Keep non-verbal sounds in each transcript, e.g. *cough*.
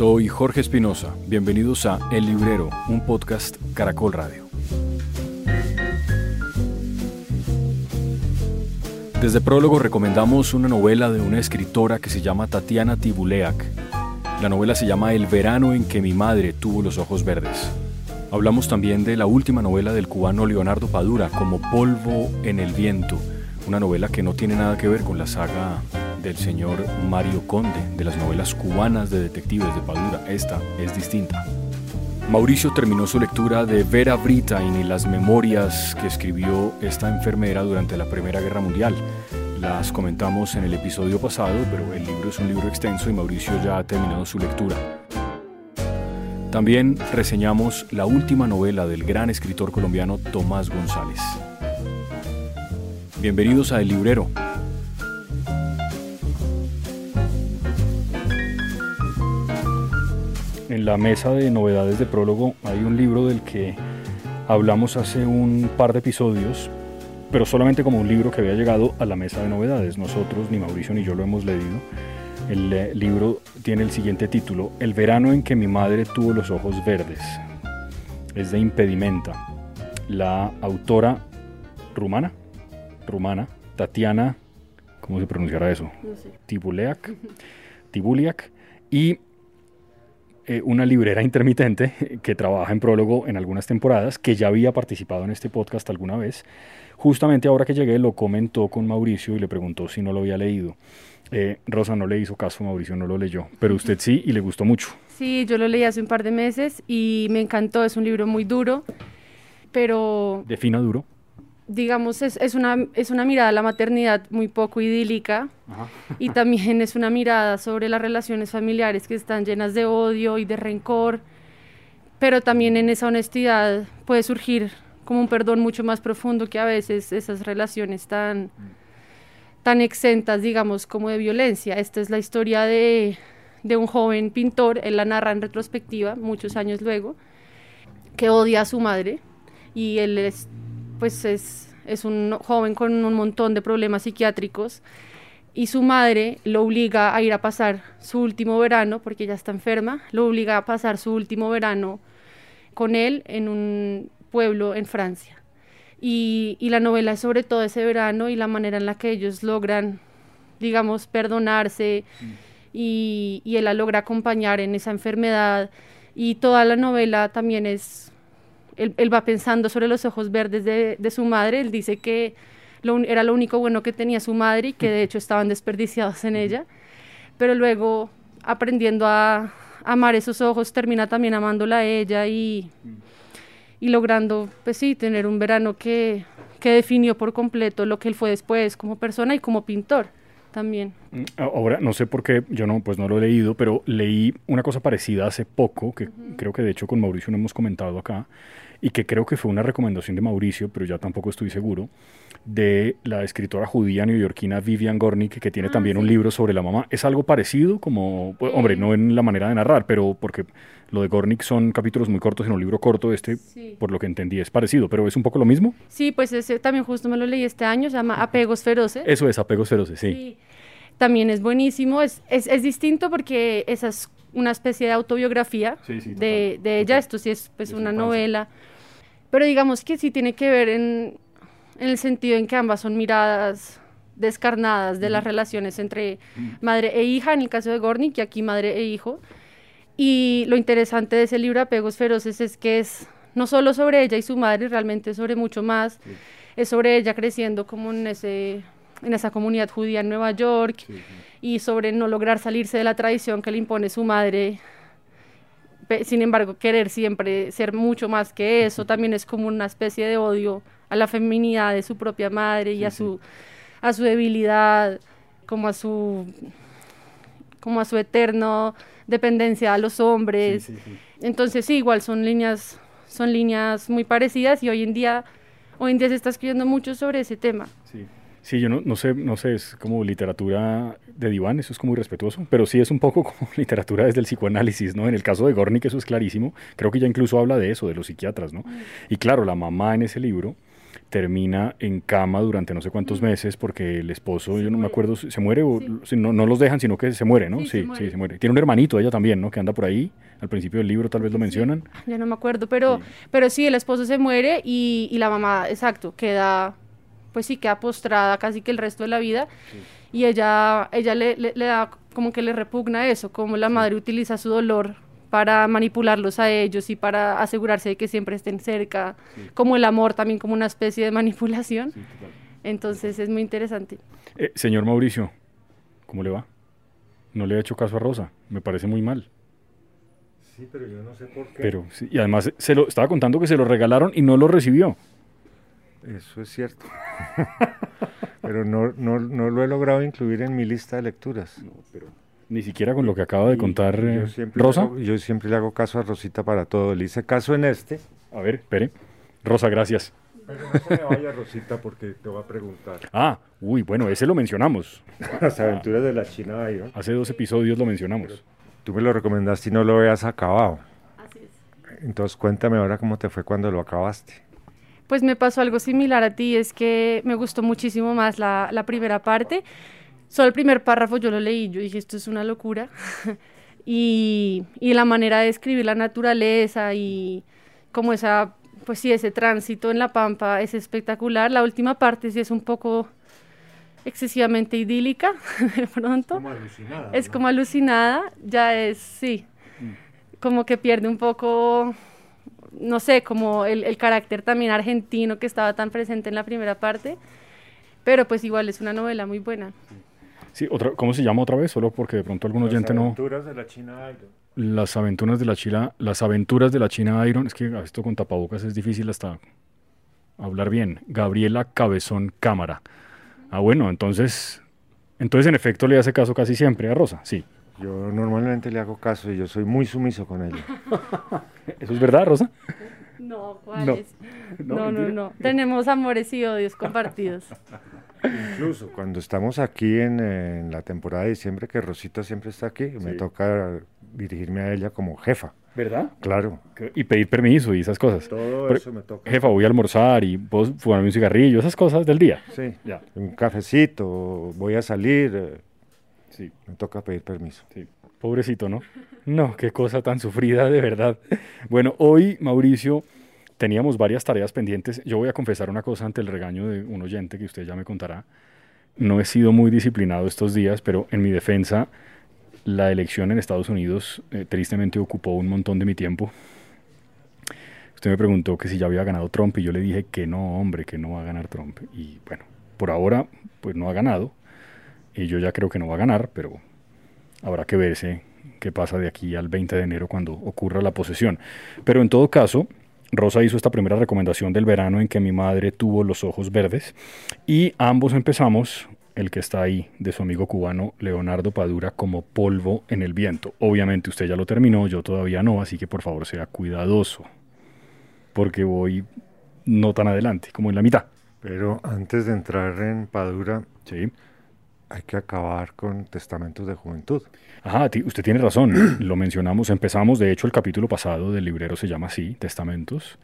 Soy Jorge Espinosa. Bienvenidos a El Librero, un podcast Caracol Radio. Desde Prólogo recomendamos una novela de una escritora que se llama Tatiana Tibuleak. La novela se llama El verano en que mi madre tuvo los ojos verdes. Hablamos también de la última novela del cubano Leonardo Padura, como Polvo en el viento, una novela que no tiene nada que ver con la saga del señor Mario Conde, de las novelas cubanas de detectives de Padura. Esta es distinta. Mauricio terminó su lectura de Vera Brittain y las memorias que escribió esta enfermera durante la Primera Guerra Mundial. Las comentamos en el episodio pasado, pero el libro es un libro extenso y Mauricio ya ha terminado su lectura. También reseñamos la última novela del gran escritor colombiano Tomás González. Bienvenidos a El Librero, En la mesa de novedades de prólogo hay un libro del que hablamos hace un par de episodios, pero solamente como un libro que había llegado a la mesa de novedades. Nosotros, ni Mauricio ni yo lo hemos leído. El eh, libro tiene el siguiente título, El verano en que mi madre tuvo los ojos verdes. Es de Impedimenta. La autora rumana, rumana, Tatiana, ¿cómo se pronunciará eso? No sé. Tibuleak, Tibuliak, y eh, una librera intermitente *laughs* que trabaja en prólogo en algunas temporadas, que ya había participado en este podcast alguna vez. Justamente ahora que llegué lo comentó con Mauricio y le preguntó si no lo había leído. Eh, Rosa no le hizo caso, Mauricio no lo leyó, pero usted sí y le gustó mucho. Sí, yo lo leí hace un par de meses y me encantó, es un libro muy duro, pero Defina duro. Digamos es, es una, es una mirada a la maternidad muy poco idílica y también es una mirada sobre las relaciones familiares que están llenas de odio y de rencor, pero también en esa honestidad puede surgir como un perdón mucho más profundo que a veces esas relaciones tan, tan exentas, digamos, como de violencia. Esta es la historia de, de un joven pintor, él la narra en retrospectiva, muchos años luego, que odia a su madre y él es, pues es, es un joven con un montón de problemas psiquiátricos y su madre lo obliga a ir a pasar su último verano, porque ella está enferma, lo obliga a pasar su último verano con él en un pueblo en Francia. Y, y, la novela es sobre todo ese verano y la manera en la que ellos logran, digamos, perdonarse y, y él la logra acompañar en esa enfermedad. Y toda la novela también es, él, él va pensando sobre los ojos verdes de, de su madre, él dice que lo, era lo único bueno que tenía su madre y que de hecho estaban desperdiciados en ella, pero luego aprendiendo a amar esos ojos termina también amándola a ella y, y logrando, pues sí, tener un verano que, que definió por completo lo que él fue después como persona y como pintor también. Ahora, no sé por qué, yo no, pues no lo he leído, pero leí una cosa parecida hace poco, que uh -huh. creo que de hecho con Mauricio no hemos comentado acá, y que creo que fue una recomendación de Mauricio, pero ya tampoco estoy seguro, de la escritora judía neoyorquina Vivian Gornick, que tiene ah, también sí. un libro sobre la mamá. ¿Es algo parecido? Como, pues, hombre, no en la manera de narrar, pero porque lo de Gornick son capítulos muy cortos en un libro corto, este, sí. por lo que entendí, es parecido, pero ¿es un poco lo mismo? Sí, pues ese también justo me lo leí este año, se llama Apegos Feroces. Eso es, Apegos Feroces, sí. sí. También es buenísimo, es, es, es, distinto porque esa es una especie de autobiografía de, de, ella, esto sí es pues una novela, pero digamos que sí tiene que ver en, en el sentido en que ambas son miradas descarnadas de las relaciones entre madre e hija, en el caso de Gornick, y aquí madre e hijo. Y lo interesante de ese libro, Apegos Feroces, es que es no solo sobre ella y su madre, realmente sobre mucho más. Sí. Es sobre ella creciendo como en, ese, en esa comunidad judía en Nueva York sí, sí. y sobre no lograr salirse de la tradición que le impone su madre. Sin embargo, querer siempre ser mucho más que eso también es como una especie de odio a la feminidad de su propia madre y a su a su debilidad, como a su como a su eterno dependencia a los hombres. Sí, sí, sí. Entonces sí, igual son líneas son líneas muy parecidas y hoy en día hoy en día se está escribiendo mucho sobre ese tema. Sí. Sí, yo no, no, sé, no sé, es como literatura de diván, eso es como irrespetuoso, pero sí es un poco *laughs* como literatura desde el psicoanálisis, ¿no? En el caso de Gornick eso es clarísimo, creo que ya incluso habla de eso, de los psiquiatras, ¿no? Mm. Y claro, la mamá en ese libro termina en cama durante no sé cuántos meses porque el esposo, yo no me acuerdo, se muere o no, no, los dejan, sino que se muere, ¿no? Sí, sí, se, muere. Tiene un hermanito ella también, ¿no? Que anda por ahí. Al principio del libro tal vez lo mencionan. Ya no me acuerdo, pero pero sí, el esposo se muere y, y, la mamá, exacto, queda, pues sí, queda postrada casi que el resto de la vida. Y ella, ella le, le, le da como que le repugna eso, como la madre utiliza su dolor para manipularlos a ellos y para asegurarse de que siempre estén cerca, como el amor también como una especie de manipulación. Entonces es muy interesante. Eh, señor Mauricio, ¿cómo le va? No le ha hecho caso a Rosa, me parece muy mal. Sí, pero yo no sé por qué. Pero, sí, y además se lo estaba contando que se lo regalaron y no lo recibió. Eso es cierto. *laughs* pero no, no, no, lo he logrado incluir en mi lista de lecturas. No, pero ni siquiera con lo que acaba de contar eh, Rosa. yo siempre le hago caso a Rosita para todo. Le hice caso en este. A ver, espere. Rosa, gracias. Pero no se me vaya, Rosita, porque te voy a preguntar. Ah, uy, bueno, ese lo mencionamos. *laughs* Las aventuras de la China Iron. Hace dos episodios lo mencionamos. tú me lo recomendaste y no lo habías acabado. Así es. Entonces cuéntame ahora cómo te fue cuando lo acabaste. Pues me pasó algo similar a ti, es que me gustó muchísimo más la, la primera parte Solo el primer párrafo yo lo leí, yo dije, esto es una locura. *laughs* y, y la manera de escribir la naturaleza y como esa, pues sí, ese tránsito en la pampa es espectacular. La última parte sí es un poco excesivamente idílica, *laughs* de pronto. Como alucinada, es como alucinada, ya es, sí, mm. como que pierde un poco, no sé, como el, el carácter también argentino que estaba tan presente en la primera parte, pero pues igual es una novela muy buena. Sí, otra, ¿cómo se llama otra vez? Solo porque de pronto algún oyente no... Las aventuras de la China Iron. Las aventuras de la China, las aventuras de la China Iron. Es que esto con tapabocas es difícil hasta hablar bien. Gabriela Cabezón Cámara. Ah, bueno, entonces, entonces en efecto le hace caso casi siempre a Rosa, sí. Yo normalmente le hago caso y yo soy muy sumiso con ella. *laughs* ¿Eso es verdad, Rosa? No, ¿cuál no. es? No, no, no. Tenemos amores y odios compartidos. Incluso cuando estamos aquí en, la temporada de diciembre, que Rosita siempre está aquí, me toca dirigirme a ella como jefa. ¿Verdad? Claro. Y pedir permiso y esas cosas. Todo eso me toca. Jefa, voy a almorzar y vos fumarme un cigarrillo, esas cosas del día. Sí. Ya. Un cafecito, voy a salir. Eh, sí. Me toca pedir permiso. Sí. Pobrecito, ¿no? No, qué cosa tan sufrida, de verdad. Bueno, hoy, Mauricio teníamos varias tareas pendientes. Yo voy a confesar una cosa ante el regaño de un oyente que usted ya me contará. No he sido muy disciplinado estos días, pero en mi defensa, la elección en Estados Unidos eh, tristemente ocupó un montón de mi tiempo. Usted me preguntó que si ya había ganado Trump y yo le dije que no, hombre, que no va a ganar Trump. Y bueno, por ahora, pues no ha ganado. Y yo ya creo que no va a ganar, pero habrá que verse qué pasa de aquí al 20 de enero cuando ocurra la posesión. Pero en todo caso, Rosa hizo esta primera recomendación del verano en que mi madre tuvo los ojos verdes y ambos empezamos, el que está ahí, de su amigo cubano Leonardo Padura, como polvo en el viento. Obviamente usted ya lo terminó, yo todavía no, así que por favor sea cuidadoso, porque voy no tan adelante, como en la mitad. Pero antes de entrar en Padura, sí hay que acabar con testamentos de juventud. Ajá, usted tiene razón, *clears throat* lo mencionamos, empezamos, de hecho el capítulo pasado del librero se llama así, Testamentos,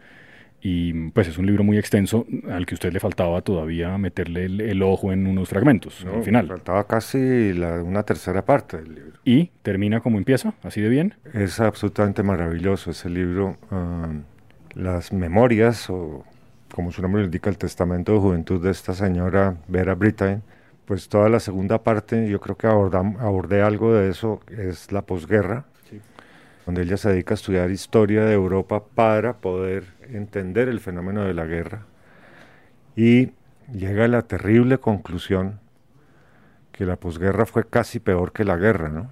y pues es un libro muy extenso al que usted le faltaba todavía meterle el, ojo en unos fragmentos al final. Faltaba casi la, una tercera parte del libro. ¿Y termina como empieza? ¿Así de bien? Es absolutamente maravilloso ese libro. Ah, las memorias, o como su nombre indica, el testamento de juventud de esta señora Vera Brittain, pues toda la segunda parte, yo creo que abordé algo de eso, es la posguerra, donde ella se dedica a estudiar historia de Europa para poder entender el fenómeno de la guerra. Y llega a la terrible conclusión que la posguerra fue casi peor que la guerra, ¿no?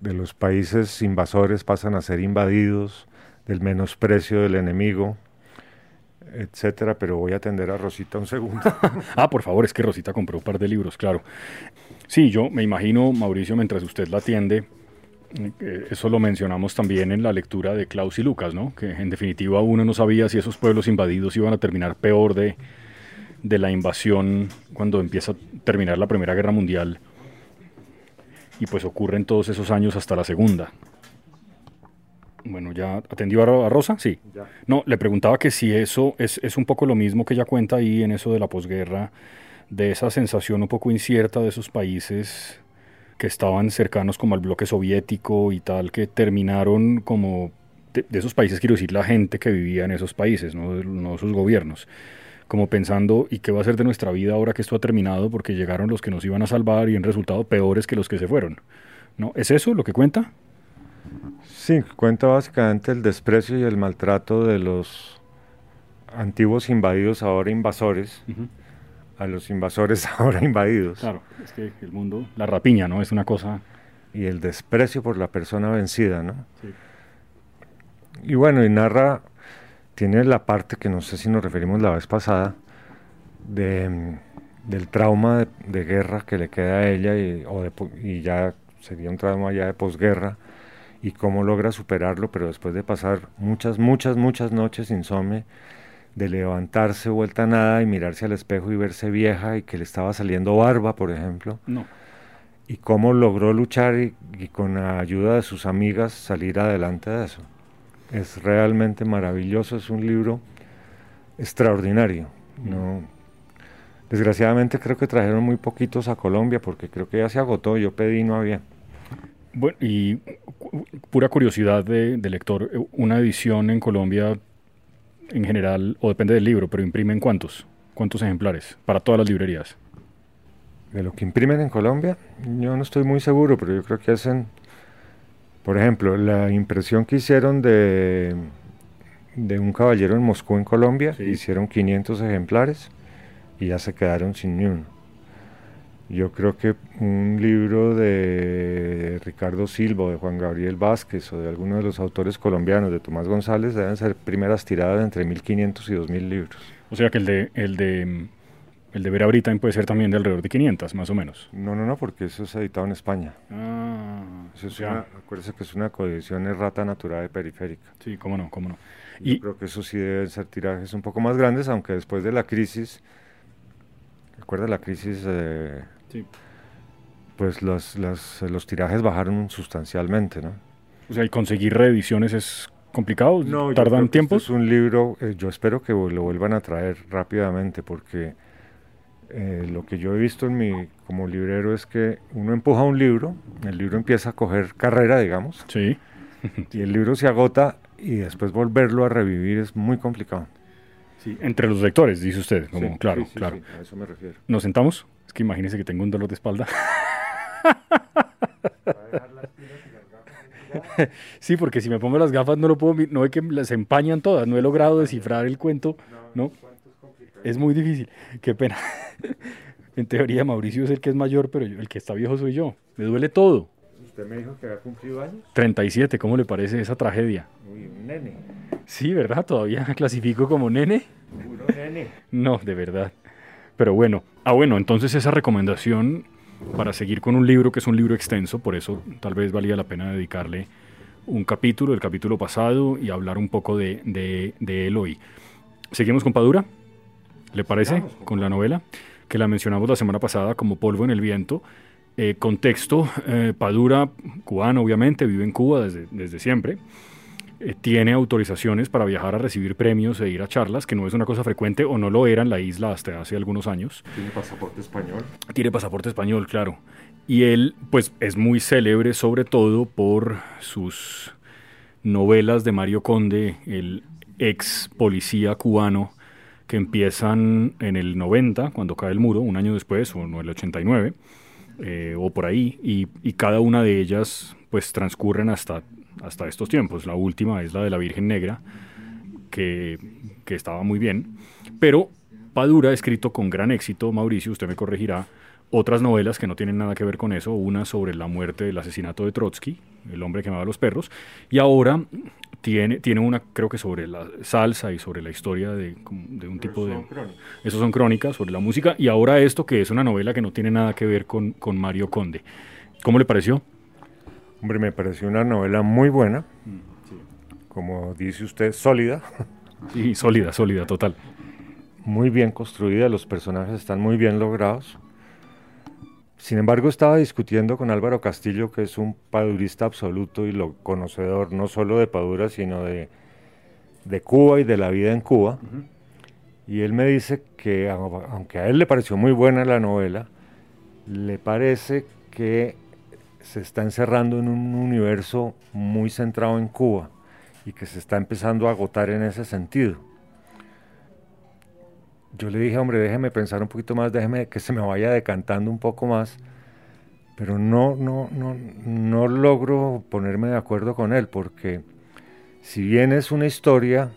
De los países invasores pasan a ser invadidos, del menosprecio del enemigo, etcétera, pero voy a atender a Rosita un segundo. *laughs* ah, por favor, es que Rosita compró un par de libros, claro. Sí, yo me imagino, Mauricio, mientras usted la atiende, eh, eso lo mencionamos también en la lectura de Klaus y Lucas, ¿no? Que en definitiva uno no sabía si esos pueblos invadidos iban a terminar peor de, de la invasión cuando empieza a terminar la Primera Guerra Mundial. Y pues ocurren todos esos años hasta la Segunda. Bueno, ¿ya atendió a, Rosa? Sí. No, le preguntaba que si eso es, es, un poco lo mismo que ella cuenta ahí en eso de la posguerra, de esa sensación un poco incierta de esos países que estaban cercanos como al bloque soviético y tal, que terminaron como, de, esos países quiero decir la gente que vivía en esos países, no, no sus gobiernos, como pensando, ¿y qué va a ser de nuestra vida ahora que esto ha terminado? Porque llegaron los que nos iban a salvar y en resultado peores que los que se fueron. ¿No? ¿Es eso lo que cuenta? Sí, cuenta básicamente el desprecio y el maltrato de los antiguos invadidos, ahora invasores, a los invasores *laughs* ahora invadidos. Claro, es que el mundo, la rapiña, ¿no? Es una cosa... Y el desprecio por la persona vencida, ¿no? Sí. Y bueno, y narra, tiene la parte que no sé si nos referimos la vez pasada, de, del trauma de, guerra que le queda a ella y, o y ya sería un trauma ya de posguerra y cómo logra superarlo, pero después de pasar muchas, muchas, muchas noches insomne, de levantarse vuelta a nada y mirarse al espejo y verse vieja y que le estaba saliendo barba, por ejemplo. No. Y cómo logró luchar y, con la ayuda de sus amigas salir adelante de eso. Es realmente maravilloso, es un libro extraordinario. No, desgraciadamente creo que trajeron muy poquitos a Colombia porque creo que ya se agotó, yo pedí y no había. Bueno, y pura curiosidad de, lector, una edición en Colombia en general, o depende del libro, pero imprimen cuántos, cuántos ejemplares para todas las librerías. De lo que imprimen en Colombia, yo no estoy muy seguro, pero yo creo que hacen, por ejemplo, la impresión que hicieron de, de un caballero en Moscú en Colombia, hicieron 500 ejemplares y ya se quedaron sin ni uno. Yo creo que un libro de Ricardo Silva, de Juan Gabriel Vázquez o de alguno de los autores colombianos, de Tomás González, deben ser primeras tiradas entre 1500 y 2000 libros. O sea que el de, el de, el de Vera Britain puede ser también de alrededor de 500, más o menos. No, no, no, porque eso es editado en España. Ah, eso es una, acuérdese que es una coedición errata natural de periférica. Sí, cómo no, cómo no. Y Yo creo que eso sí deben ser tirajes un poco más grandes, aunque después de la crisis, recuerda la crisis... Eh, pues los, los, tirajes bajaron sustancialmente, ¿no? O sea, y conseguir reediciones es complicado, no, tardan tiempo. Es un libro, eh, yo espero que lo vuelvan a traer rápidamente porque eh, lo que yo he visto en mi como librero es que uno empuja un libro, el libro empieza a coger carrera, digamos. Sí. y el libro se agota y después volverlo a revivir es muy complicado. Sí, entre los lectores, dice usted, como claro, claro. a eso me refiero. ¿Nos sentamos? Es que imagínese que tengo un dolor de espalda. *laughs* sí, porque si me pongo las gafas no lo puedo, no ve que las empañan todas, no he logrado descifrar el cuento, ¿no? Es muy difícil, qué pena. *laughs* en teoría Mauricio es el que es mayor, pero el que está viejo soy yo. Me duele todo. ¿Usted me dijo que había cumplido años? 37, ¿cómo le parece esa tragedia? Uy, un nene. Sí, ¿verdad? Todavía clasifico como nene. Puro nene. No, de verdad. Pero bueno, ah bueno, entonces esa recomendación para seguir con un libro que es un libro extenso, por eso tal vez valía la pena dedicarle un capítulo, el capítulo pasado, y hablar un poco de, de, él hoy. ¿Seguimos con Padura? ¿Le parece? Con la novela, que la mencionamos la semana pasada como Polvo en el Viento. Eh, contexto, eh, Padura, cubano obviamente, vive en Cuba desde, desde siempre. Eh, tiene autorizaciones para viajar a recibir premios e ir a charlas, que no es una cosa frecuente o no lo era en la isla hasta hace algunos años. ¿Tiene pasaporte español? Tiene pasaporte español, claro. Y él, pues, es muy célebre sobre todo por sus novelas de Mario Conde, el ex policía cubano, que empiezan en el 90, cuando cae el muro, un año después, o en el 89, eh, o por ahí, y, y cada una de ellas, pues, transcurren hasta hasta estos tiempos. La última es la de la Virgen Negra, que, que estaba muy bien. Pero Padura ha escrito con gran éxito, Mauricio, usted me corregirá, otras novelas que no tienen nada que ver con eso, una sobre la muerte del asesinato de Trotsky, el hombre que amaba a los perros, y ahora tiene, tiene una, creo que sobre la salsa y sobre la historia de, de un tipo de... Esos son crónicas sobre la música, y ahora esto que es una novela que no tiene nada que ver con, con Mario Conde. ¿Cómo le pareció? Hombre, me pareció una novela muy buena, mm, como dice usted, sólida. Sí, sólida, sólida, total. Muy bien construida, los personajes están muy bien logrados. sin embargo, estaba discutiendo con Álvaro Castillo, que es un padurista absoluto y lo conocedor no solo de Padura, sino de, de Cuba y de la vida en Cuba. Y él me dice que, aunque a él le pareció muy buena la novela, le parece que se está encerrando en un universo muy centrado en Cuba y que se está empezando a agotar en ese sentido. Yo le dije, hombre, déjeme pensar un poquito más, déjeme que se me vaya decantando un poco más, pero no, no, no, no logro ponerme de acuerdo con él, porque si bien es una historia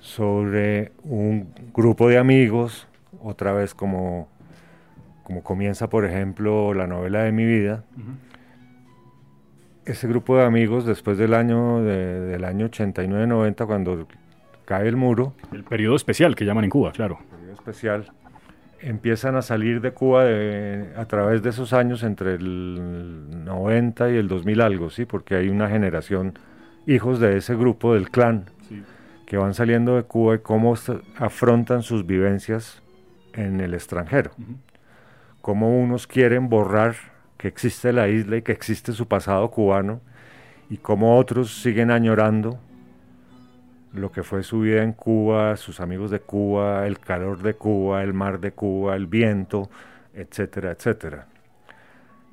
sobre un grupo de amigos, otra vez como, como comienza, por ejemplo, la novela de mi vida, ese grupo de amigos después del año, del año 89-90, cuando cae el muro. El periodo especial que llaman en Cuba, claro. El periodo especial. Empiezan a salir de Cuba a través de esos años entre el 90 y el 2000 algo, ¿sí? Porque hay una generación, hijos de ese grupo del clan, que van saliendo de Cuba y cómo afrontan sus vivencias en el extranjero. Cómo unos quieren borrar que existe la isla y que existe su pasado cubano y cómo otros siguen añorando lo que fue su vida en Cuba, sus amigos de Cuba, el calor de Cuba, el mar de Cuba, el viento, etcétera, etcétera.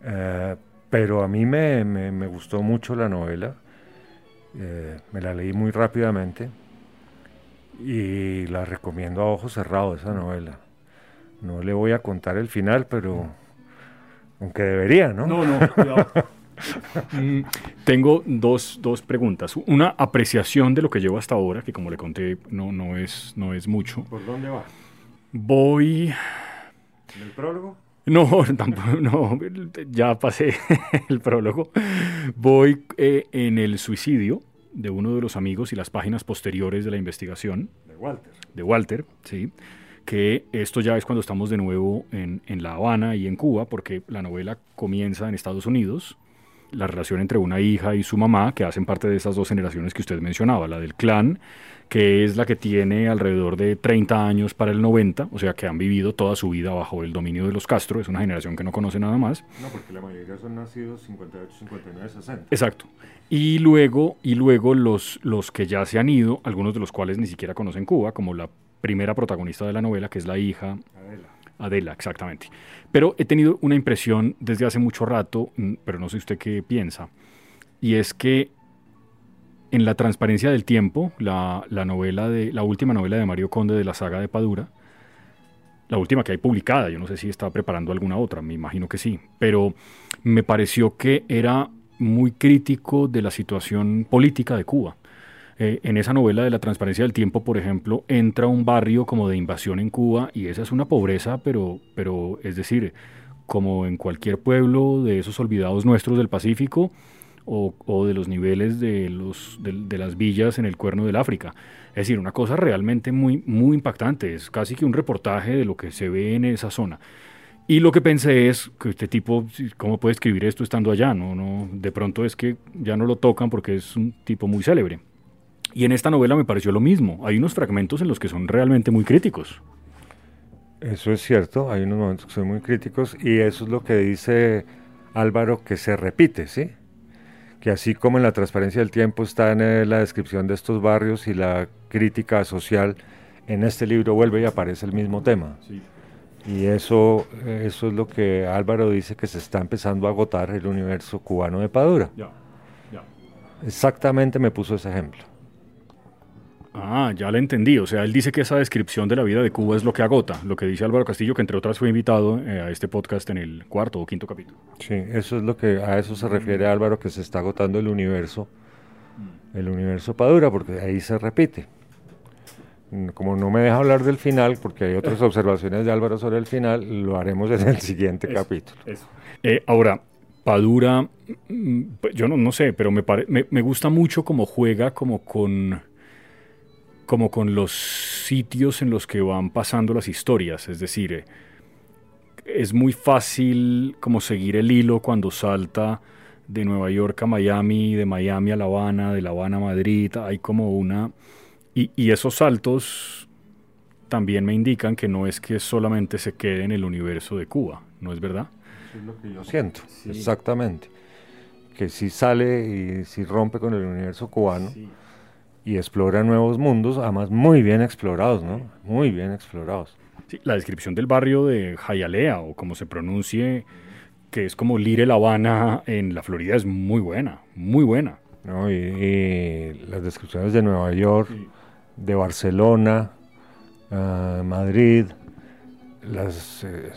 Eh, pero a mí me, gustó mucho la novela, eh, me la leí muy rápidamente y la recomiendo a ojos cerrados esa novela. No le voy a contar el final, pero aunque debería, ¿no? No, no, cuidado. *laughs* Mm, tengo dos, dos, preguntas. Una apreciación de lo que llevo hasta ahora, que como le conté no, no, es, no es mucho. ¿Por dónde va? Voy... ¿En el prólogo? No, *laughs* tampoco, no, ya pasé *laughs* el prólogo. Voy eh, en el suicidio de uno de los amigos y las páginas posteriores de la investigación. De Walter. De Walter, sí que esto ya es cuando estamos de nuevo en, en, La Habana y en Cuba, porque la novela comienza en Estados Unidos la relación entre una hija y su mamá, que hacen parte de esas dos generaciones que usted mencionaba, la del clan, que es la que tiene alrededor de 30 años para el 90, o sea que han vivido toda su vida bajo el dominio de los Castro, es una generación que no conoce nada más. No, porque la mayoría son nacidos 58, 59, 60. Exacto. Y luego, y luego los, los que ya se han ido, algunos de los cuales ni siquiera conocen Cuba, como la primera protagonista de la novela, que es la hija Adela. Adela, exactamente. Pero he tenido una impresión desde hace mucho rato, mm, pero no sé usted qué piensa, y es que en La transparencia del tiempo, la, novela de, la última novela de Mario Conde de la saga de Padura, la última que hay publicada, yo no sé si está preparando alguna otra, me imagino que sí, pero me pareció que era muy crítico de la situación política de Cuba eh, en esa novela de la transparencia del tiempo, por ejemplo, entra un barrio como de invasión en Cuba y esa es una pobreza, pero, pero es decir, como en cualquier pueblo de esos olvidados nuestros del Pacífico o, o de los niveles de, los, de, las villas en el cuerno del África. Es decir, una cosa realmente muy, muy impactante, es casi que un reportaje de lo que se ve en esa zona. Y lo que pensé es que este tipo, ¿cómo puede escribir esto estando allá? No, no, de pronto es que ya no lo tocan porque es un tipo muy célebre. Y en esta novela me pareció lo mismo. Hay unos fragmentos en los que son realmente muy críticos. Eso es cierto, hay unos momentos que son muy críticos y eso es lo que dice Álvaro que se repite, ¿sí? Que así como en la transparencia del tiempo está en eh, la descripción de estos barrios y la crítica social, en este libro vuelve y aparece el mismo tema. Y eso, eso es lo que Álvaro dice que se está empezando a agotar el universo cubano de Padura. Ya, ya. Exactamente me puso ese ejemplo. Ah, ya le entendí. O sea, él dice que esa descripción de la vida de Cuba es lo que agota, lo que dice Álvaro Castillo, que entre otras fue invitado eh, a este podcast en el cuarto o quinto capítulo. Sí, eso es lo que a eso se refiere Álvaro, que se está agotando el universo, mm. el universo Padura, porque ahí se repite. Mm, como no me deja hablar del final, porque hay otras *laughs* observaciones de Álvaro sobre el final, lo haremos en el siguiente capítulo. Eso. Eh, ahora, Padura, mm, yo no, no sé, pero me, me, me gusta mucho cómo juega como con como con los sitios en los que van pasando las historias, es decir, eh, es muy fácil como seguir el hilo cuando salta de Nueva York a Miami, de Miami a La Habana, de La Habana a Madrid, hay como una... Y, esos saltos también me indican que no es que solamente se quede en el universo de Cuba, ¿no es verdad? Eso es lo que yo siento, exactamente. Que si sale y si rompe con el universo cubano y explora nuevos mundos, además muy bien explorados, ¿no? Muy bien explorados. Sí, la descripción del barrio de Jayalea, o como se pronuncie, que es como Lire La Habana en la Florida, es muy buena, muy buena. ¿no? Y, las descripciones de Nueva York, de Barcelona, uh, Madrid, las... Eh,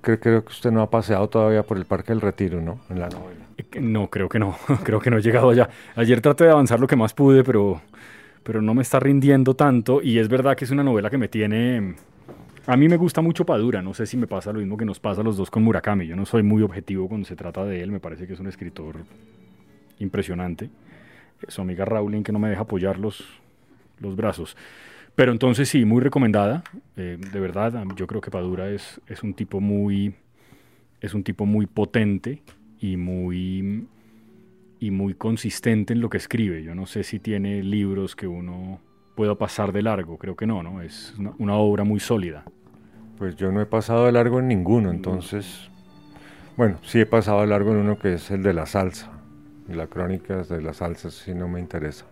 creo, creo, que usted no ha paseado todavía por el Parque del Retiro, ¿no? En la novela. Eh, no, creo que no. *laughs* creo que no he llegado allá. Ayer traté de avanzar lo que más pude, pero, pero no me está rindiendo tanto. Y es verdad que es una novela que me tiene... A mí me gusta mucho Padura. No sé si me pasa lo mismo que nos pasa a los dos con Murakami. Yo no soy muy objetivo cuando se trata de él. Me parece que es un escritor impresionante. Su amiga Rowling que no me deja apoyar los, los brazos. Pero entonces sí, muy recomendada. Eh, de verdad, yo creo que Padura es, es un tipo muy es un tipo muy potente y muy y muy consistente en lo que escribe. Yo no sé si tiene libros que uno pueda pasar de largo, creo que no, ¿no? Es una, una obra muy sólida. Pues yo no he pasado de largo en ninguno, entonces, bueno, sí he pasado de largo en uno que es el de la salsa y la crónica de las salsas sí no me interesa.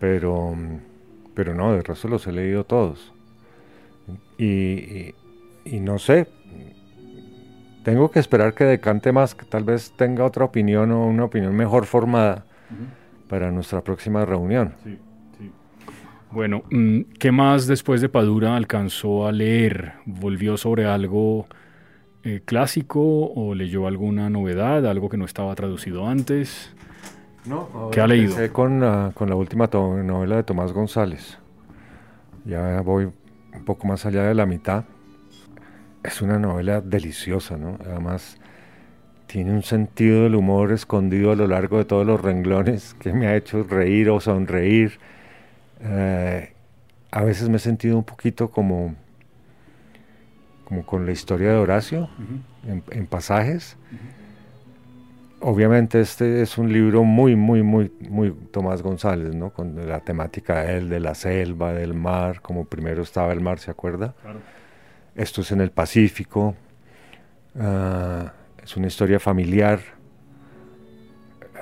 Pero, pero no, de resto los he leído todos. Y, y, no sé, tengo que esperar que decante más, que tal vez tenga otra opinión o una opinión mejor formada para nuestra próxima reunión. Sí, sí. Bueno, mm, ¿qué más después de Padura alcanzó a leer? ¿Volvió sobre algo eh, clásico o leyó alguna novedad, algo que no estaba traducido antes? No, ¿Qué ha leído? Empecé con, con la última novela de Tomás González. Ya voy un poco más allá de la mitad. Es una novela deliciosa, ¿no? Además, tiene un sentido del humor escondido a lo largo de todos los renglones que me ha hecho reír o sonreír. Eh, a veces me he sentido un poquito como como con la historia de Horacio, en, pasajes. Obviamente este es un libro muy, muy, muy, muy Tomás González, ¿no? Con la temática de él, de la selva, del mar, como primero estaba el mar, ¿se acuerda? Esto es en el Pacífico, ah, es una historia familiar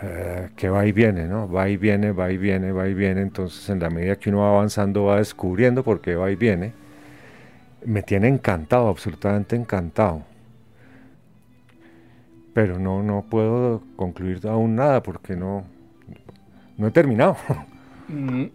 eh, que va y viene, ¿no? Va y viene, va y viene, va y viene, entonces en la medida que uno va avanzando va descubriendo por qué va y viene me tiene encantado, absolutamente encantado. Pero no, no puedo concluir aún nada porque no, no he terminado. Mm,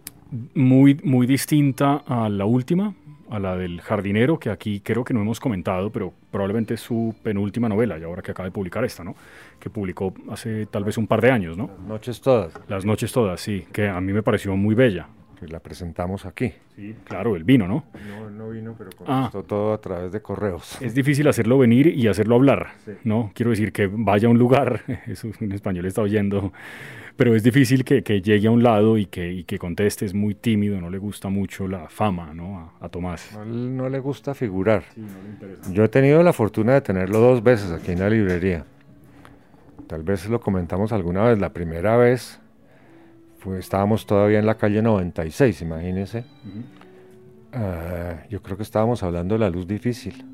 muy, muy distinta a la última, a la del jardinero, que aquí creo que no hemos comentado, pero probablemente es su penúltima novela, y ahora que acaba de publicar esta, ¿no? Que publicó hace tal vez un par de años, ¿no? Las noches todas. Las noches todas, sí, que a mí me pareció muy bella que la presentamos aquí. Sí, claro, el vino, ¿no? No, no vino, pero ah. todo a través de correos. Es difícil hacerlo venir y hacerlo hablar, ¿no? Quiero decir que vaya a un lugar, *laughs* eso en español está oyendo, pero es difícil que, que llegue a un lado y que, y que, conteste, es muy tímido, no le gusta mucho la fama, ¿no? A, Tomás. No, le gusta figurar. Sí, no le interesa. Yo he tenido la fortuna de tenerlo dos veces aquí en la librería. Tal vez lo comentamos alguna vez. La primera vez estábamos todavía en la calle 96, imagínense. Ah, yo creo que estábamos hablando de la luz difícil.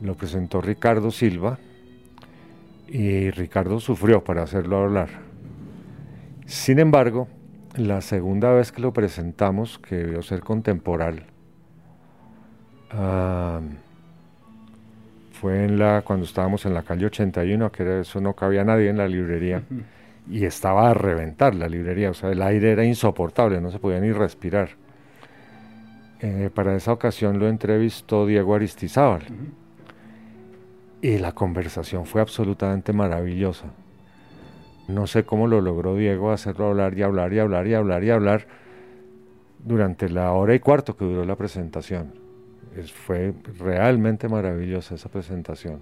Lo presentó Ricardo Silva y Ricardo sufrió para hacerlo hablar. Sin embargo, la segunda vez que lo presentamos, que debió ser contemporáneo, ah, fue en la, cuando estábamos en la calle 81, que eso no cabía nadie en la librería y estaba a reventar la librería, o sea, el aire era insoportable, no se podía ni respirar. Eh, para esa ocasión lo entrevistó Diego Aristizábal y la conversación fue absolutamente maravillosa. No sé cómo lo logró Diego hacerlo hablar y hablar y hablar y hablar y hablar durante la hora y cuarto que duró la presentación. fue realmente maravillosa esa presentación.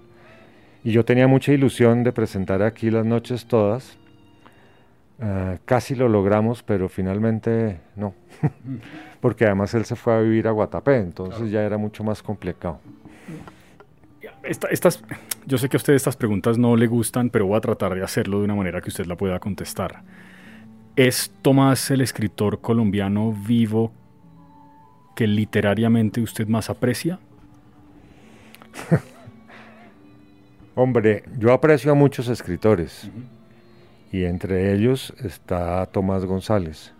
Y yo tenía mucha ilusión de presentar aquí las noches todas Ah, casi lo logramos, pero finalmente no, *laughs* porque además él se fue a vivir a Guatapé, entonces ya era mucho más complicado. estas, yo sé que a usted estas preguntas no le gustan, pero voy a tratar de hacerlo de una manera que usted la pueda contestar. ¿Es Tomás el escritor colombiano vivo que literariamente usted más aprecia? *laughs* Hombre, yo aprecio a muchos escritores y entre ellos está Tomás González,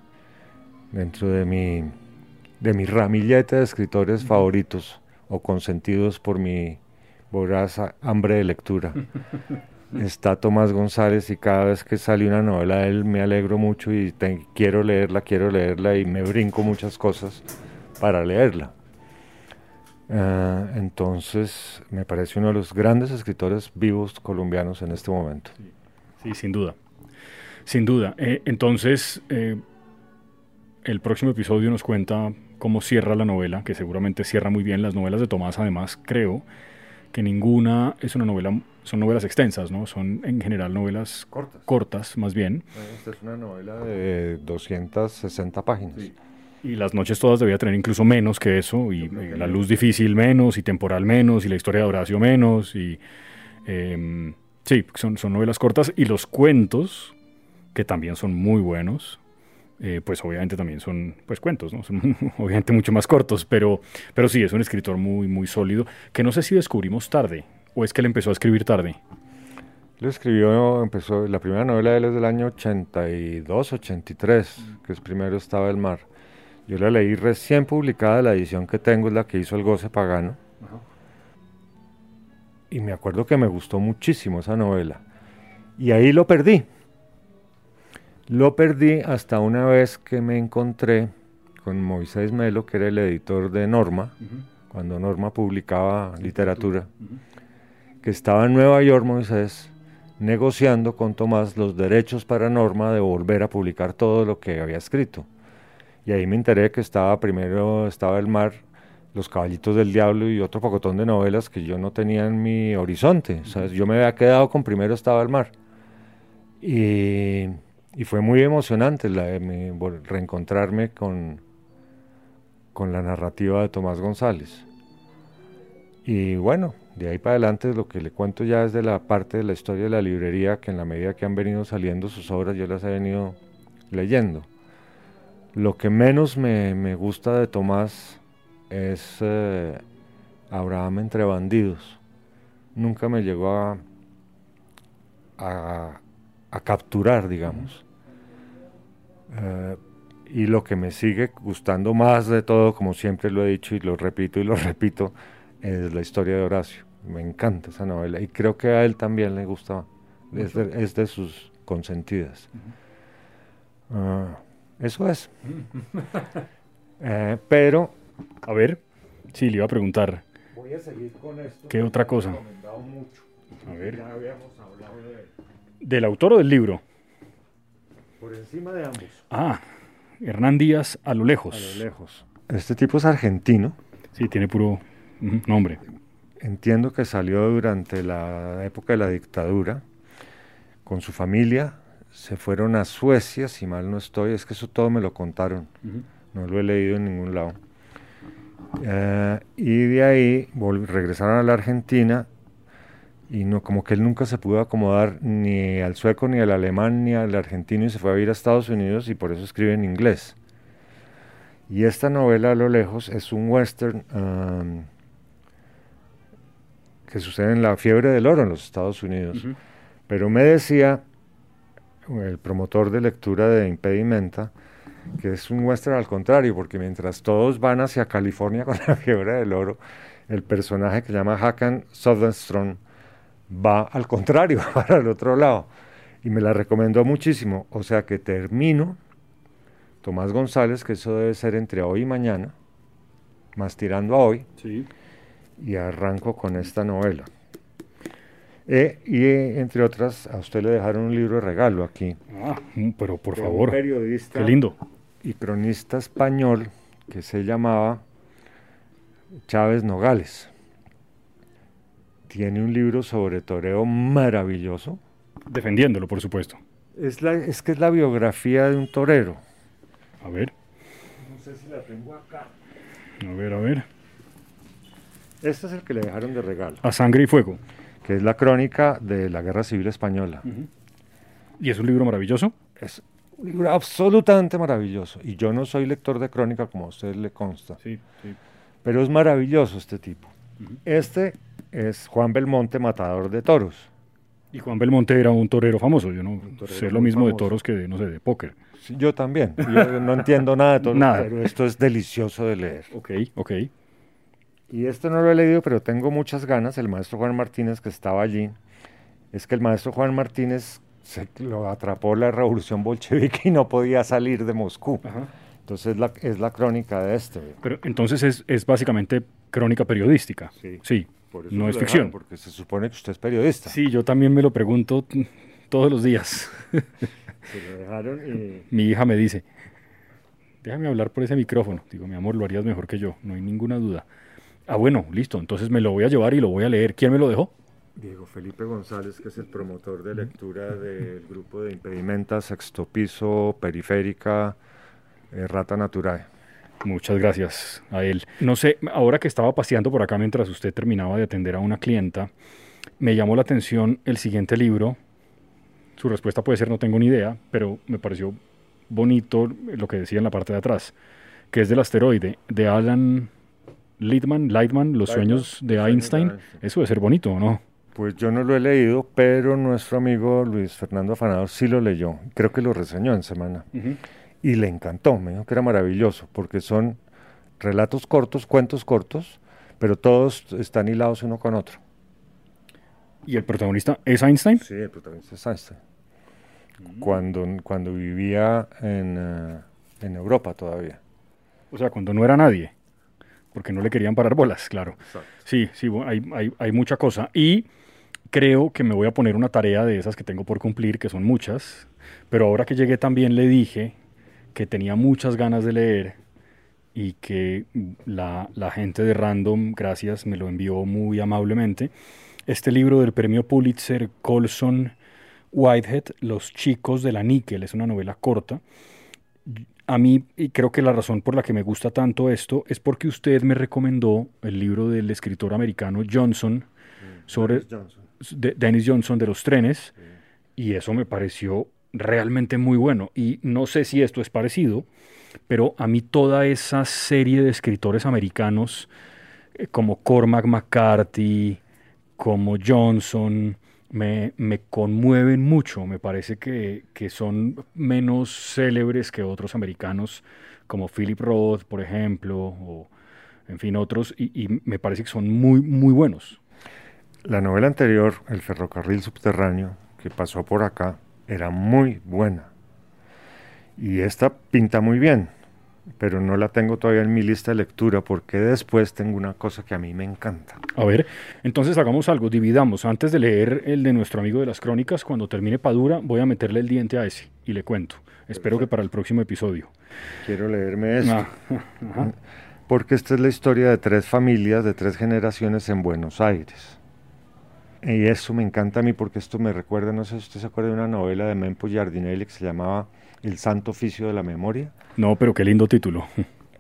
dentro de mi, de mi ramillete de escritores favoritos o consentidos por mi voraz hambre de lectura. *laughs* está Tomás González y cada vez que sale una novela de él me alegro mucho y quiero leerla, quiero leerla y me brinco muchas cosas para leerla. Eh, entonces, me parece uno de los grandes escritores vivos colombianos en este momento. Sí, sin duda. Sin duda. Eh, entonces, eh, el próximo episodio nos cuenta cómo cierra la novela, que seguramente cierra muy bien las novelas de Tomás, además creo que ninguna es una novela, son novelas extensas, ¿no? Son en general novelas cortas, cortas más bien. Esta es una novela de 260 páginas. Y las noches todas debía tener incluso menos que eso, y eh, la luz difícil menos, y temporal menos, y la historia de Horacio menos, y em, sí, son, son novelas cortas, y los cuentos, que también son muy buenos, eh, pues obviamente también son pues cuentos, ¿no? Son *laughs* obviamente mucho más cortos, pero, pero sí, es un escritor muy, muy sólido, que no sé si descubrimos tarde, o es que él empezó a escribir tarde. Lo escribió, empezó, la primera novela de él es del año 82, 83, que es Primero estaba el mar. Yo la leí recién publicada, la edición que tengo es la que hizo El Goce Pagano. Y me acuerdo que me gustó muchísimo esa novela. Y ahí lo perdí. Lo perdí hasta una vez que me encontré con Moisés Melo, que era el editor de Norma, cuando Norma publicaba literatura, que estaba en Nueva York, Moisés, negociando con Tomás los derechos para Norma de volver a publicar todo lo que había escrito. Y ahí me enteré que estaba primero, estaba el mar, Los Caballitos del Diablo y otro pocotón de novelas que yo no tenía en mi horizonte. O sea, yo me había quedado con primero estaba el mar. Y, y fue muy emocionante la, reencontrarme con, con la narrativa de Tomás González. Y bueno, de ahí para adelante lo que le cuento ya es de la parte de la historia de la librería, que en la medida que han venido saliendo sus obras yo las he venido leyendo. Lo que menos me, gusta de Tomás es eh, Abraham entre bandidos. Nunca me llegó a, a, capturar, digamos. Eh, y lo que me sigue gustando más de todo, como siempre lo he dicho y lo repito y lo *laughs* repito, es la historia de Horacio. Me encanta esa novela y creo que a él también le gusta, es de, sus consentidas. Eso es. *laughs* Eh, pero. A ver, sí, le iba a preguntar. Voy a seguir con esto. ¿Qué otra cosa? A ver. Ya habíamos hablado de... ¿Del autor o del libro? Por encima de ambos. Ah, Hernán Díaz a lo lejos. A lo lejos. Este tipo es argentino. Sí, tiene puro nombre. Entiendo que salió durante la época de la dictadura con su familia se fueron a Suecia, si mal no estoy, es que eso todo me lo contaron, no lo he leído en ningún lado. Eh, y de ahí regresaron a la Argentina y no, como que él nunca se pudo acomodar ni al sueco, ni al alemán, ni al argentino y se fue a vivir a Estados Unidos y por eso escribe en inglés. Y esta novela a lo lejos es un western um, que sucede en la fiebre del oro en los Estados Unidos. Pero me decía el promotor de lectura de Impedimenta, que es un western al contrario, porque mientras todos van hacia California *laughs* con la fiebre del oro, el personaje que se llama Hakan Southernstrom va al contrario, *laughs* para el otro lado. Y me la recomendó muchísimo. O sea que termino, Tomás González, que eso debe ser entre hoy y mañana, más tirando a hoy, y arranco con esta novela. Eh, y entre otras, a usted le dejaron un libro de regalo aquí. Ah, mm, pero por favor. Un periodista. Qué lindo. Y cronista español que se llamaba Chávez Nogales. Tiene un libro sobre toreo maravilloso. Defendiéndolo, por supuesto. Es, la, es que es la biografía de un torero. A ver. No sé si la tengo acá. A ver, a ver. Este es el que le dejaron de regalo. A sangre y fuego que es la crónica de la Guerra Civil Española. ¿Y es un libro maravilloso? Es Un libro absolutamente maravilloso. Y yo no soy lector de crónica, como a usted le consta. Sí, sí. Pero es maravilloso este tipo. Este es Juan Belmonte, matador de toros. Y Juan Belmonte era un torero famoso. Yo no sé lo mismo de toros que de, no sé, de póker. Sí, yo también. Yo no entiendo nada de toros, Nada. pero esto es delicioso de leer. Ok, ok. Y este no lo he leído, pero tengo muchas ganas. El maestro Juan Martínez, que estaba allí, es que el maestro Juan Martínez se lo atrapó la revolución bolchevique y no podía salir de Moscú. Ajá. Entonces es la, es la crónica de este. Pero entonces es, es básicamente crónica periodística. Sí. Sí, Por eso no es dejaron, ficción. Porque se supone que usted es periodista. Sí, yo también me lo pregunto todos los días. *laughs* Se lo dejaron y... Mi hija me dice, déjame hablar por ese micrófono. Digo, mi amor, lo harías mejor que yo, no hay ninguna duda. Ah, bueno, listo, entonces me lo voy a llevar y lo voy a leer. ¿Quién me lo dejó? Diego Felipe González, que es el promotor de lectura del grupo de impedimenta, sexto piso, periférica, eh, rata natural. Muchas gracias a él. No sé, ahora que estaba paseando por acá mientras usted terminaba de atender a una clienta, me llamó la atención el siguiente libro. Su respuesta puede ser no tengo ni idea, pero me pareció bonito lo que decía en la parte de atrás, que es del asteroide, de Alan Littman, Lightman, Los Lightman, sueños de Einstein. Eso debe ser bonito, ¿o no? Pues yo no lo he leído, pero nuestro amigo Luis Fernando Afanado sí lo leyó. Creo que lo reseñó en semana. Y le encantó, me dijo que era maravilloso, porque son relatos cortos, cuentos cortos, pero todos están hilados uno con otro. ¿Y el protagonista es Einstein? Sí, el protagonista es Einstein. Cuando, cuando vivía en, eh, en Europa todavía. O sea, cuando no era nadie. Porque no le querían parar bolas, claro. Exacto. Sí, sí, hay, hay, hay mucha cosa. Y creo que me voy a poner una tarea de esas que tengo por cumplir, que son muchas. Pero ahora que llegué también le dije que tenía muchas ganas de leer y que la, la gente de Random, gracias, me lo envió muy amablemente. Este libro del premio Pulitzer Colson Whitehead, Los chicos de la níquel, es una novela corta. A mí, y creo que la razón por la que me gusta tanto esto es porque usted me recomendó el libro del escritor americano Johnson sobre Boris Johnson. de Dennis Johnson de los trenes y eso me pareció realmente muy bueno y no sé si esto es parecido, pero a mí toda esa serie de escritores americanos eh, como Cormac McCarthy, como Johnson, me, me conmueven mucho. Me parece que, que son menos célebres que otros americanos, como Philip Roth, por ejemplo, o en fin, otros, y, y me parece que son muy, muy buenos. La novela anterior, El ferrocarril subterráneo, que pasó por acá, era muy buena. Y esta pinta muy bien, pero no la tengo todavía en mi lista de lectura porque después tengo una cosa que a mí me encanta. A ver, entonces hagamos algo, dividamos. Antes de leer el de nuestro amigo de las crónicas, cuando termine Padura, voy a meterle el diente a ese y le cuento. Espero que para el próximo episodio. Quiero leerme esto, Ah, *laughs* porque esta es la historia de tres familias, de tres generaciones en Buenos Aires. Y eso me encanta a mí porque esto me recuerda, no sé si usted se acuerda de una novela de Mempo Giardinelli que se llamaba El Santo Oficio de la Memoria. No, pero qué lindo título.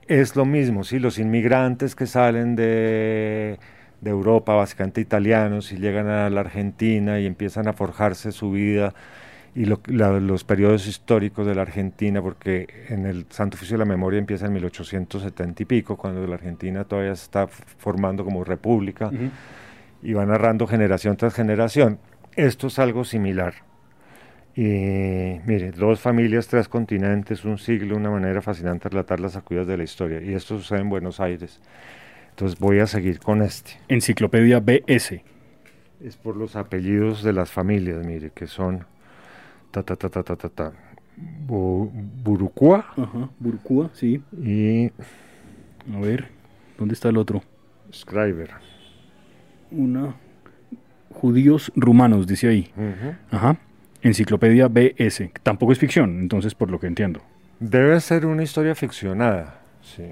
Es lo mismo, sí, los inmigrantes que salen de, de Europa, básicamente italianos, y llegan a la Argentina y empiezan a forjarse su vida, y lo- la- los periodos históricos de la Argentina, porque en el Santo Oficio de la Memoria empieza en 1870 y pico, cuando la Argentina todavía se está formando como república, y va narrando generación tras generación. Esto es algo similar. Y mire, dos familias, tres continentes, un siglo, una manera fascinante de relatar las sacudidas de la historia. Y esto sucede en Buenos Aires. Entonces voy a seguir con este. Enciclopedia BS. Es por los apellidos de las familias, mire, que son ta ta ta ta ta ta ta Bu- Burucua Ajá, Burcúa, sí. y A ver, ¿dónde está el otro? Scriber. Una. Judíos rumanos, dice ahí. Ajá. Enciclopedia BS. Tampoco es ficción, entonces, por lo que entiendo. Debe ser una historia ficcionada, sí,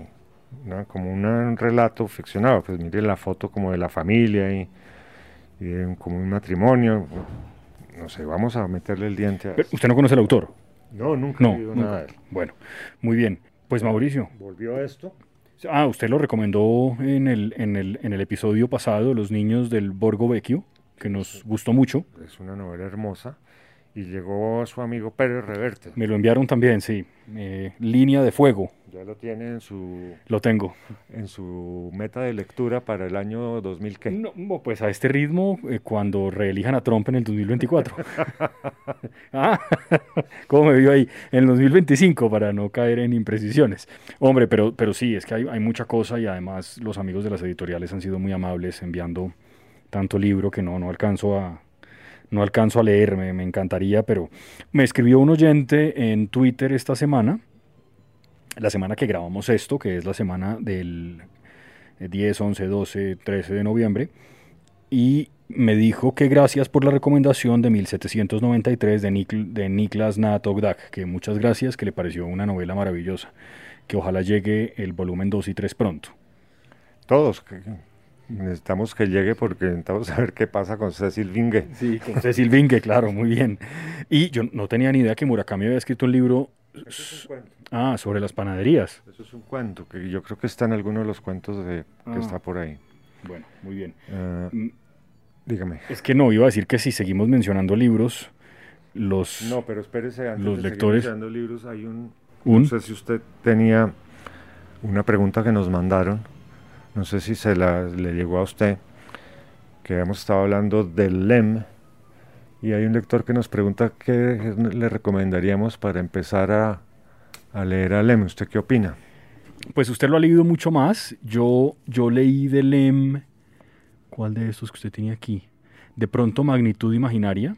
¿no? como un relato ficcionado. Pues mire la foto como de la familia y, y de un- como un matrimonio. No sé, vamos a meterle el diente a Pero. ¿Usted no conoce al autor? No, nunca No. he nunca. nada de él. Bueno, muy bien. Pues Mauricio. Volvió esto. Ah, usted lo recomendó en el, en el, en el episodio pasado, Los niños del Borgo Vecchio, que nos gustó mucho. Es una novela hermosa. Y llegó su amigo Pérez Reverte. Me lo enviaron también, sí. Eh, línea de fuego. Ya lo tiene en su... Lo tengo. En su meta de lectura para el año 2000, ¿qué? No, pues a este ritmo, eh, cuando reelijan a Trump en el 2024. *laughs* ah, *laughs* ¿Cómo me vio ahí? En el 2025, para no caer en imprecisiones. Hombre, pero, pero sí, es que hay, hay mucha cosa y además los amigos de las editoriales han sido muy amables enviando tanto libro que no, no alcanzo a, no alcanzo a leer, me, encantaría, pero me escribió un oyente en Twitter esta semana, la semana que grabamos esto, que es la semana del 10, 11, 12, 13 de noviembre, y me dijo que gracias por la recomendación de 1793 de, de Niklas Natogdak, que muchas gracias, que le pareció una novela maravillosa, que ojalá llegue el volumen 2 y 3 pronto. Todos, Necesitamos que llegue porque necesitamos *laughs* saber qué pasa con Cecil Vinge. Sí, con *laughs* Cecil Vinge, claro, muy bien. Y yo no tenía ni idea que Murakami había escrito un libro ah, sobre las panaderías. Eso es un cuento que yo creo que está en alguno de los cuentos de, que ah. está por ahí. Bueno, muy bien. Ah, mm, dígame. Es que no, iba a decir que si seguimos mencionando libros, los, no, pero espérese, antes los lectores... mencionando libros hay un, ¿Un? No sé si usted tenía una pregunta que nos mandaron no sé si se la, le llegó a usted, que hemos estado hablando del LEM, y hay un lector que nos pregunta qué le recomendaríamos para empezar a, a leer a LEM. ¿Usted qué opina? Pues usted lo ha leído mucho más. Yo, yo leí de LEM, ¿cuál de estos que usted tiene aquí? De pronto Magnitud Imaginaria,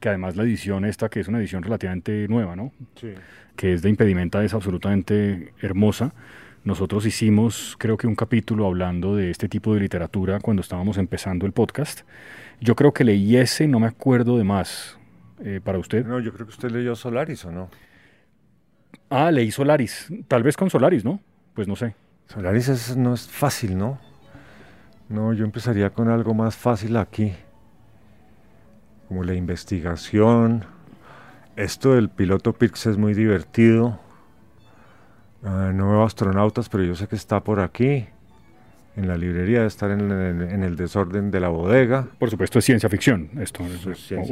que además la edición esta, que es una edición relativamente nueva, ¿no? Sí. Que es de impedimenta, es absolutamente hermosa. Nosotros hicimos, creo que un capítulo hablando de este tipo de literatura cuando estábamos empezando el podcast. Yo creo que leí ese, no me acuerdo de más. Eh, ¿Para usted? No, yo creo que usted leyó Solaris, ¿o no? Ah, leí Solaris. Tal vez con Solaris, ¿no? Pues no sé. Solaris no es fácil, ¿no? No, yo empezaría con algo más fácil aquí. Como la investigación. Esto del piloto Pix es muy divertido Ah, no veo astronautas, pero yo sé que está por aquí. En la librería, de estar en, el desorden de la bodega. Por supuesto, es ciencia ficción, esto,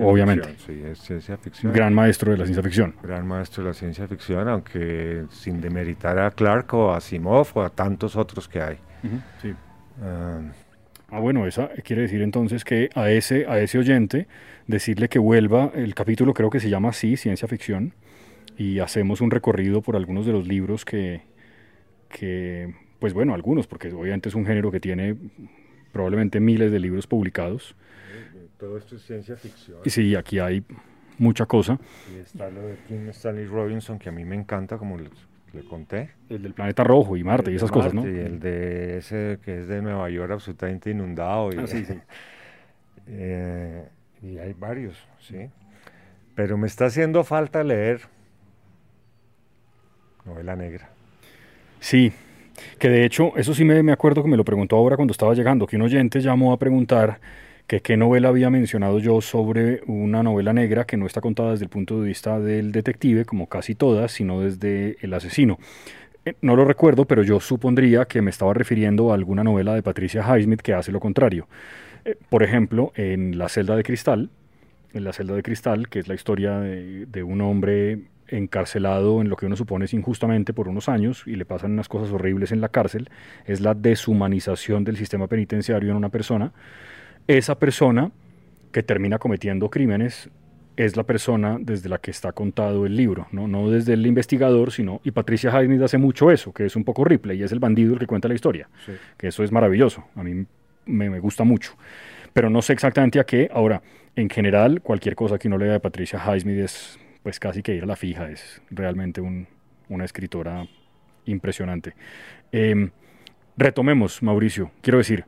obviamente. sí, es ciencia ficción. Gran maestro de la ciencia ficción. Gran maestro de la ciencia ficción, aunque sin demeritar a Clark o a Asimov o a tantos otros que hay. sí. Ah, ah, bueno, esa quiere decir entonces que a ese, a ese oyente decirle que vuelva, el capítulo creo que se llama así, ciencia ficción, y hacemos un recorrido por algunos de los libros que, que, pues bueno, algunos, porque obviamente es un género que tiene probablemente miles de libros publicados. Todo esto es ciencia ficción. Y sí, aquí hay mucha cosa. Y está lo de Kim Stanley Robinson, que a mí me encanta, como le, conté. El del planeta rojo y Marte y esas cosas, ¿no? Y el de ese que es de Nueva York absolutamente inundado. Y, ah, sí, sí. *laughs* Eh, y hay varios, sí. Pero me está haciendo falta leer novela negra. Sí, que de hecho, eso sí me, me, acuerdo que me lo preguntó ahora cuando estaba llegando, que un oyente llamó a preguntar que qué novela había mencionado yo sobre una novela negra que no está contada desde el punto de vista del detective, como casi todas, sino desde el asesino. Eh, no lo recuerdo, pero yo supondría que me estaba refiriendo a alguna novela de Patricia Highsmith que hace lo contrario. Eh, por ejemplo, en La celda de cristal, en La celda de cristal, que es la historia de, de un hombre encarcelado en lo que uno supone es injustamente por unos años y le pasan unas cosas horribles en la cárcel, es la deshumanización del sistema penitenciario en una persona. Esa persona que termina cometiendo crímenes es la persona desde la que está contado el libro, no, no desde el investigador, sino, y Patricia Highsmith hace mucho eso, que es un poco Ripley, y es el bandido el que cuenta la historia, que eso es maravilloso, a mí me, me, gusta mucho, pero no sé exactamente a qué, ahora, en general, cualquier cosa que uno lea de Patricia Highsmith es pues casi que ir a la fija, es realmente una escritora impresionante. Em, retomemos, Mauricio, quiero decir,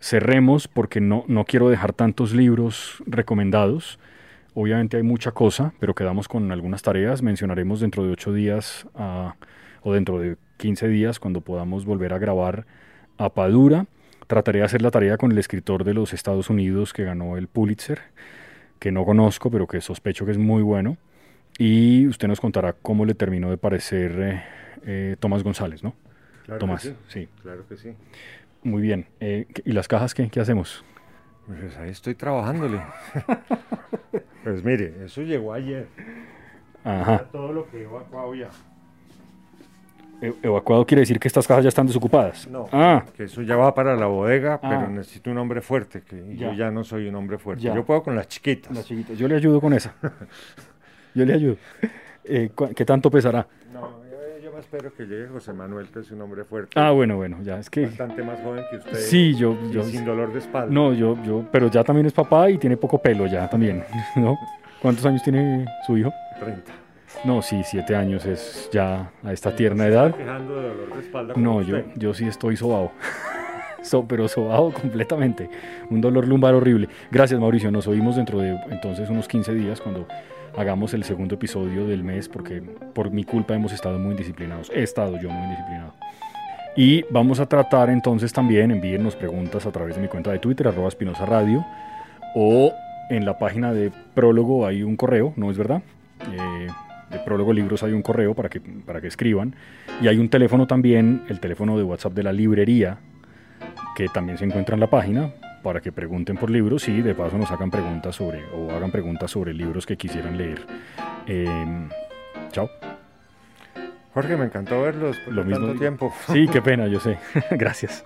cerremos porque no, no quiero dejar tantos libros recomendados. Obviamente hay mucha cosa, pero quedamos con algunas tareas. Mencionaremos dentro de ocho días o dentro de 15 días cuando podamos volver a grabar a Padura. Trataré de hacer la tarea con el escritor de los Estados Unidos que ganó el Pulitzer, que no conozco, pero que sospecho que es muy bueno. Y usted nos contará cómo le terminó de parecer eh, eh, Tomás González, ¿no? Claro Tomás, que sí. Claro que sí. Muy bien. Eh, ¿Y las cajas qué, qué hacemos? Pues ahí estoy trabajándole. *laughs* Pues mire, eso llegó ayer. Ajá. Todo lo que evacuado ya. E- Evacuado quiere decir que estas casas ya están desocupadas. No, Ah, que eso ya va para la bodega, Ah. pero necesito un hombre fuerte, que Ya. yo ya no soy un hombre fuerte. Ya. Yo puedo con las chiquitas. las chiquitas. Yo le ayudo con esa. Yo le ayudo. *laughs* Eh, ¿cu- ¿Qué tanto pesará? No, yo, yo me espero que llegue José Manuel, que es un hombre fuerte. Ah, bueno, bueno, ya es que... Bastante más joven que usted. Sí, yo... yo sin dolor de espalda. no, yo, yo... Pero ya también es papá y tiene poco pelo ya también, *laughs* ¿no? ¿Cuántos años tiene su hijo? 30. No, sí, siete años es ya a esta tierna edad. Quejando de dolor de espalda. como No, yo, yo sí estoy sobado. *laughs* So- pero sobado completamente. Un dolor lumbar horrible. Gracias, Mauricio. Nos oímos dentro de entonces unos 15 días cuando hagamos el segundo episodio del mes, porque por mi culpa hemos estado muy indisciplinados. He estado yo muy indisciplinado. Y vamos a tratar entonces también, envíennos preguntas a través de mi cuenta de Twitter, arroba Espinosa Radio, o en la página de Prólogo hay un correo, ¿no es verdad? Eh, de Prólogo Libros hay un correo para que, para que escriban. Y hay un teléfono también, el teléfono de WhatsApp de la librería, que también se encuentra en la página, para que pregunten por libros y de paso nos hagan preguntas sobre, o hagan preguntas sobre libros que quisieran leer. Em, chao. Jorge, me encantó verlos. Por Lo mismo tanto digo. tiempo. Sí, qué *laughs* pena, yo sé. *laughs* Gracias.